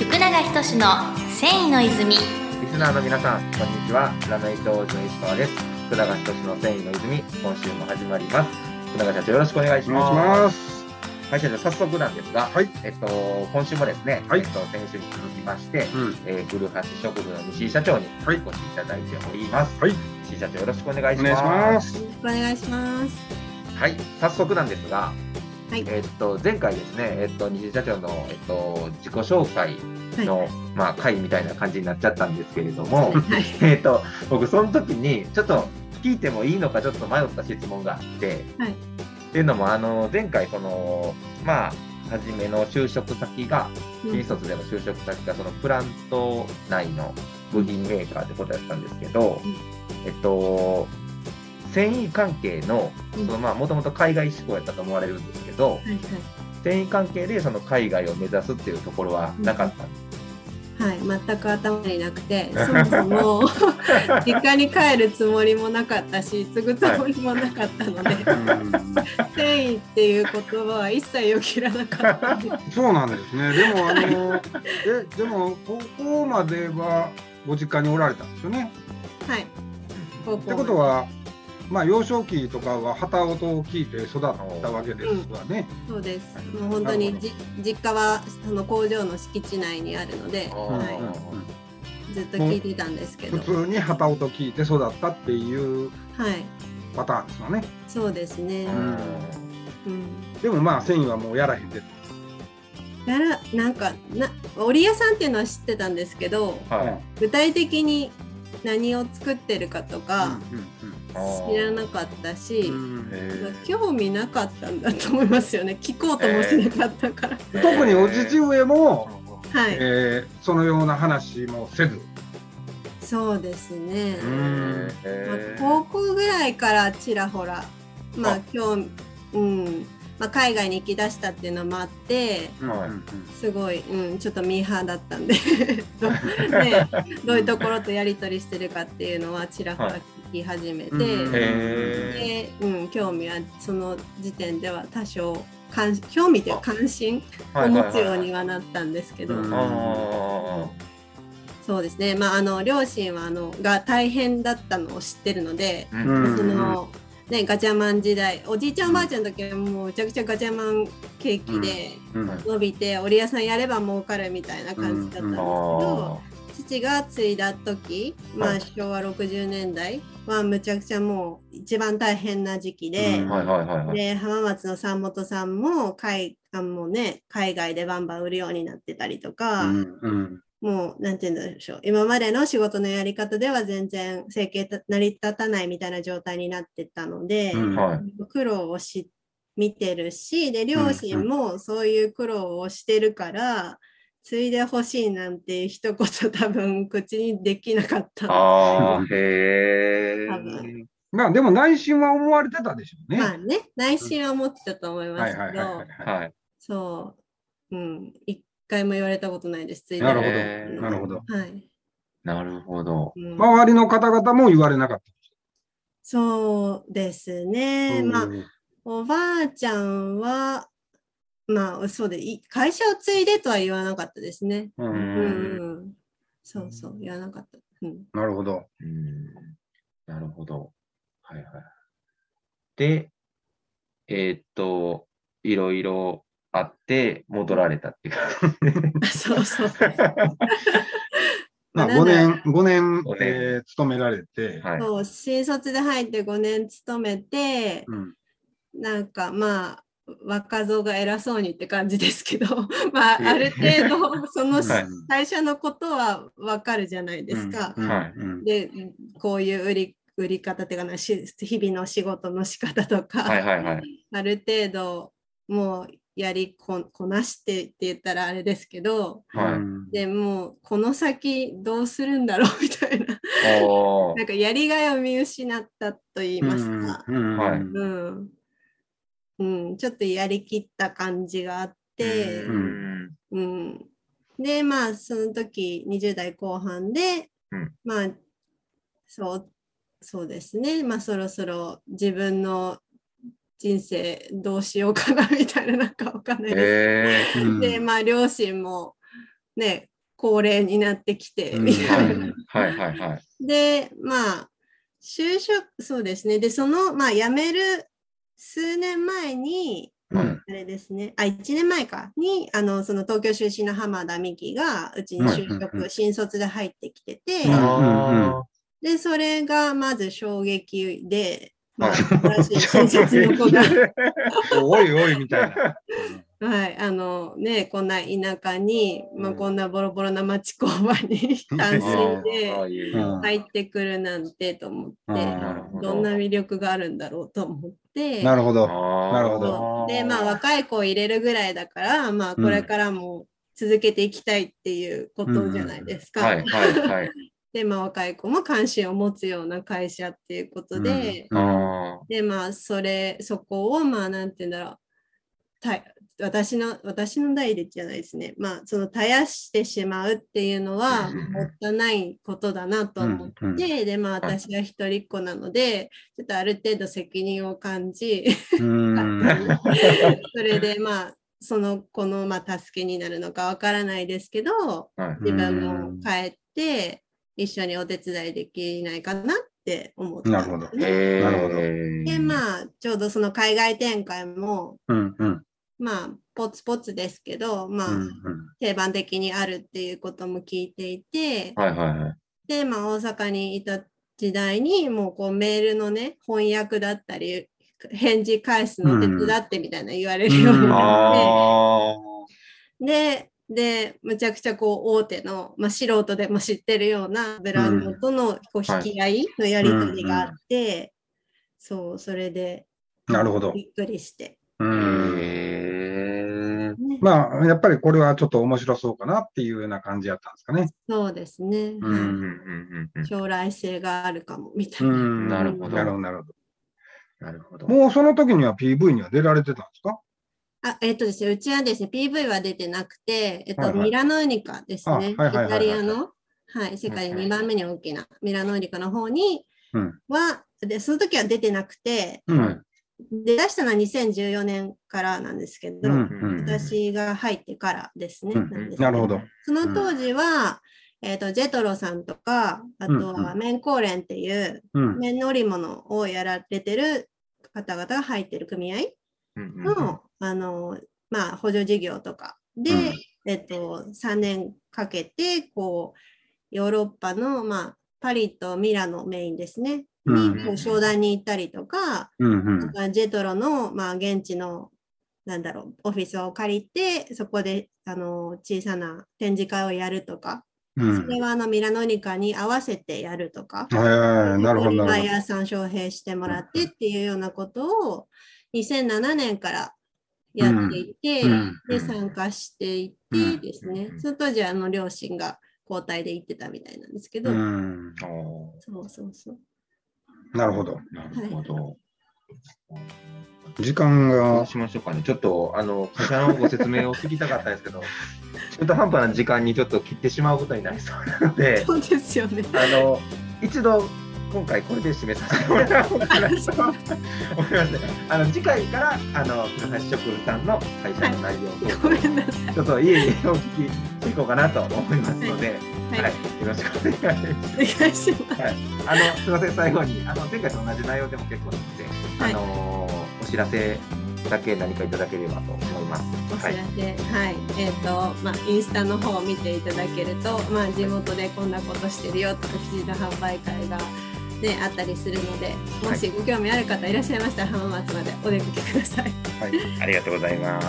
福永仁の繊維の泉リスナーの皆さん、こんにちは。ラメイト王子の石川です。福永仁の繊維の泉、今週も始まります。福永社長、よろしくお願いしお願いしま。ますす。はい、社長、早速なんですが、はい。えっと、今週もですね、はいえっと、先週に続きまして、うん。えー、古橋食部の西井社長におはい越しいただいております。はい。西井社長、よろしくお願いしお願いしま。ますす。よろしくお願いしますはい、早速なんですが、はい。えっと、前回ですね、えっと、西井社長の、えっと、自己紹介の、まあ、会みたいな感じになっちゃったんですけれども、はい。えっと、僕、その時に、ちょっと聞いてもいいのか、ちょっと迷った質問があって、はい。っていうのも、あの、前回、その、まあ、初めの就職先が、新卒での就職先が、そのプラント内の部品メーカーってことやったんですけど、うん。えっと、繊維関係の、うんそのまあ、もともと海外志向やったと思われるんですけど、はいはい繊維関係でその海外を目指すっていうところはなかったんです。はい、全く頭になくて、そもそも 実家に帰るつもりもなかったし、継ぐつもりもなかったので、繊維っていう言葉は一切よぎらなかった。そうなんですね。でも、あの、え、でも、高校まではご実家におられたんですよね。はい。高校ってことは。まあ、幼少期とかは旗音を聞いて育ったわけですわね。そうです。もう本当にじ実家はその工場の敷地内にあるので、あはーい、ずっと聞いてたんですけど、普通に旗音聞いて育ったっていうはい、パターンですわね。そうですね。うんうん。でも、まあ、繊維はもうやらへんで。やらなんかな織屋さんっていうのは知ってたんですけど、はい。具体的に何を作ってるかとか知らなかったし、興味なかったんだと思いますよね。聞こうともしなかったから、特にお父上も、はい、えーそのような話もせず。そうですね、うん。まあ高校ぐらいからちらほらまああ。興味うん。まあ、海外に行きだしたっていうのもあってはい。すごい、うん、ちょっとミーハーだったんで。ど,、ね、どういうところとやり取りしてるかっていうのはちらほら聞き始めて、うん。へで、うん、興味はその時点では多少関興味というか関心ーを持つようにはなったんですけど、そうですね、まあ、あの両親はあのが大変だったのを知ってるので、ーうん。そのね、ガチャマン時代おじいちゃんおばあちゃんの時はもうめちゃくちゃガチャマン景気でうん。伸びて、織屋さんやれば儲かるみたいな感じだったんですけど、父が継いだ時、まあ、はい昭和60年代はむちゃくちゃもう一番大変な時期で。で浜松の山本さんも海あもう、ね、海外でバンバン売るようになってたりとか、うんうんもうなんて言うんでしょう今までの仕事のやり方では全然生計た成り立たないみたいな状態になってたので、うんはい。苦労をし見てるしで両親もそういう苦労をしてるから、継いでほしいなんて一言多分口にできなかったああ、へえ。多分まあでも内心は思われてたでしょうね。まあね内心は思ってたと思いまはいすけど。はいはいはい。はい。そう、うん、一回も言われたことないです。ついでなるほどなるほど。はい。なるほど。うん周りの方々も言われなかった。そうですね。まあ、おばあちゃんは、まあ、そうで、い会社を継いでとは言わなかったですね。うんううんん。そうそう、言わなかった。うん。なるほど。うん。なるほど。はいはい。で、えーっと、いろいろあって戻られたっていうか。そうそう。まあまあ5年、五年五年えー勤められて、はい。そう、新卒で入って5年勤めて、うんなんかまあ、若造が偉そうにって感じですけど、まあ、えある程度、そのはい。最初のことはわかるじゃないですか。で、こういう売り売り方っていうかな、し日々の仕事の仕方とか。ある程度、もうやりここなしてって言ったらあれですけど、はい。うんでもうこの先どうするんだろうみたいな、お なんかやりがいを見失ったと言いますか。うん。はい。うん、うん、ちょっとやりきった感じがあって、ううん。ん。うん、でまあその時20代後半で、うん。まあそうそうですね。まあそろそろ自分の人生どうしようかなみたいななんかわかんないです。えうん。でまあ両親もね高齢になってきてうん。みたいな。はいはいはい。でまあ就職そうですね。でそのまあ辞める数年前にはいうん。あれですね。あ1年前か。にあのその東京出身の浜田美希がうちに就職、うんうんうん新卒で入ってきてて、うんあでそれがまず衝撃で、まあ、新卒の子が。おいおいみたいな。はい、あのね、こんな田舎に、まあ、うん。こんなボロボロな町工場に 単身ーで入ってくるなんてと思って、ど。どんな魅力があるんだろうと思って、なるほど。なるほど。で、まあ、若い子を入れるぐらいだから、まあ、これからも続けていきたいっていうことじゃないですか。はいはいはい。で、まあ、若い子も関心を持つような会社っていうことで、うん。あで、まあ、それ、そこを、まあ、なんて言うんだろう。た私の、私の代でじゃないですね。まあ、その絶やしてしまうっていうのは、うんもったいないことだなと思って、うんうん。で、まあ、私は一人っ子なので、ちょっとある程度責任を感じ、うん。それで、まあ、その子の、まあ、助けになるのかわからないですけど、自分も帰って、一緒にお手伝いできないかなって思ったなるほど。で、まあ、ちょうどその海外展開も、うんうんまあ、ポツポツですけど、まあ、うん定番的にあるっていうことも聞いていて、はいはいはい。で、まあ、大阪にいた時代に、もうこうメールのね、翻訳だったり、返事返すの手伝ってみたいな言われるようになあって、で、で、むちゃくちゃこう大手の、まあ、素人でも知ってるようなブランドとのこうはい引き合いのやり取りがあって、そう、それでなるほどびっくりして。うあ。んまあ、やっぱりこれはちょっと面白そうかなっていうような感じやったんですかね。そうですね。ううん将来性があるかもみたいうな。んなるほどなるほど、なるほど。ど。もうその時には PV には出られてたんですか？あえっとですね、うちはですね、PV は出てなくて、えっと、はいはいミラノウニカですね。あはいイタリアの、はい、世界で2番目に大きなミラノウニカの方にうんは、で、その時は出てなくて、うん。で出したのは2014年からなんですけど、うんうん私が入ってからですね。うん。なるほど。その当時は、えっと、ジェトロさんとか、あとうんは綿工連っていううん。綿織物をやられてる方々が入ってる組合うんうんうん。の、あの、まあ、補助事業とかで、うん。えっと、3年かけて、こう、ヨーロッパの、まあ、パリとミラノメインですね、うんにこう商談に行ったりとか、うんうん。まあジェトロの、まあ、現地の、なんだろう、オフィスを借りて、そこで、あの、小さな展示会をやるとか、うん。それは、あの、ミラノニカに合わせてやるとか、はいはいはいなるほど、なバイヤーさん招聘してもらってっていうようなことを2007年からやっていて、うん。うんで参加していてですね、うん。その当時はあの両親が交代で行ってたみたいなんですけど、そうそうそう。なるほど。なるほど。時間どがう、しましょうかね。ちょっと、あの、会社のご説明を聞きたかったんですけど、中途半端な時間にちょっと切ってしまうことになりそうなので、そうですよね。あの、一度、今回これで締めさせてもらおうかなと思いますあの、次回から、あの、倉橋職さんの会社の内容を。ちょっと家にお聞きしていこうかなと思いますので、はい、はい、よろしくお願いします。はい、あのすみません、最後にあの前回と同じ内容でも結構なので、はいあのお知らせだけ何かいただければと思います。お知らはいせ、はい、えっ、と、まあ、インスタの方を見ていただけると、まあ、地元でこんなことしてるよとか、記事の販売会が。ね、あったりするので、もしご興味ある方いらっしゃいましたら、浜松までお出かけください。ありがとうございます。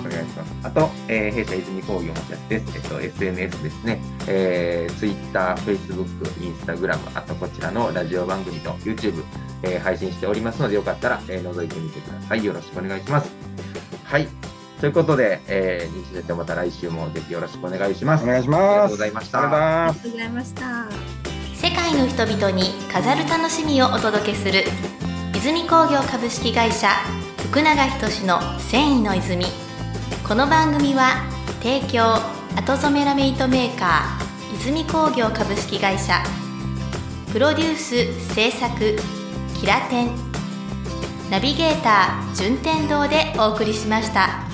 お願いします。あと、えー弊社泉工業の社です。えっと、SNS ですね。えー、Twitter、Facebook、Instagram、あとこちらのラジオ番組と YouTube、えー配信しておりますので、よかったら、えー覗いてみてください。よろしくお願いします。はい。ということで、えー、日でまた来週もぜひよろしくお願いします。お願いしありがます。とうございましたありがとうございますありがとうございました。界の人々に飾る楽しみをお届けする泉工業株式会社福永仁の繊維の泉この番組は提供後染めラメイトメーカー泉工業株式会社プロデュース制作キラテンナビゲーター順天堂でお送りしました。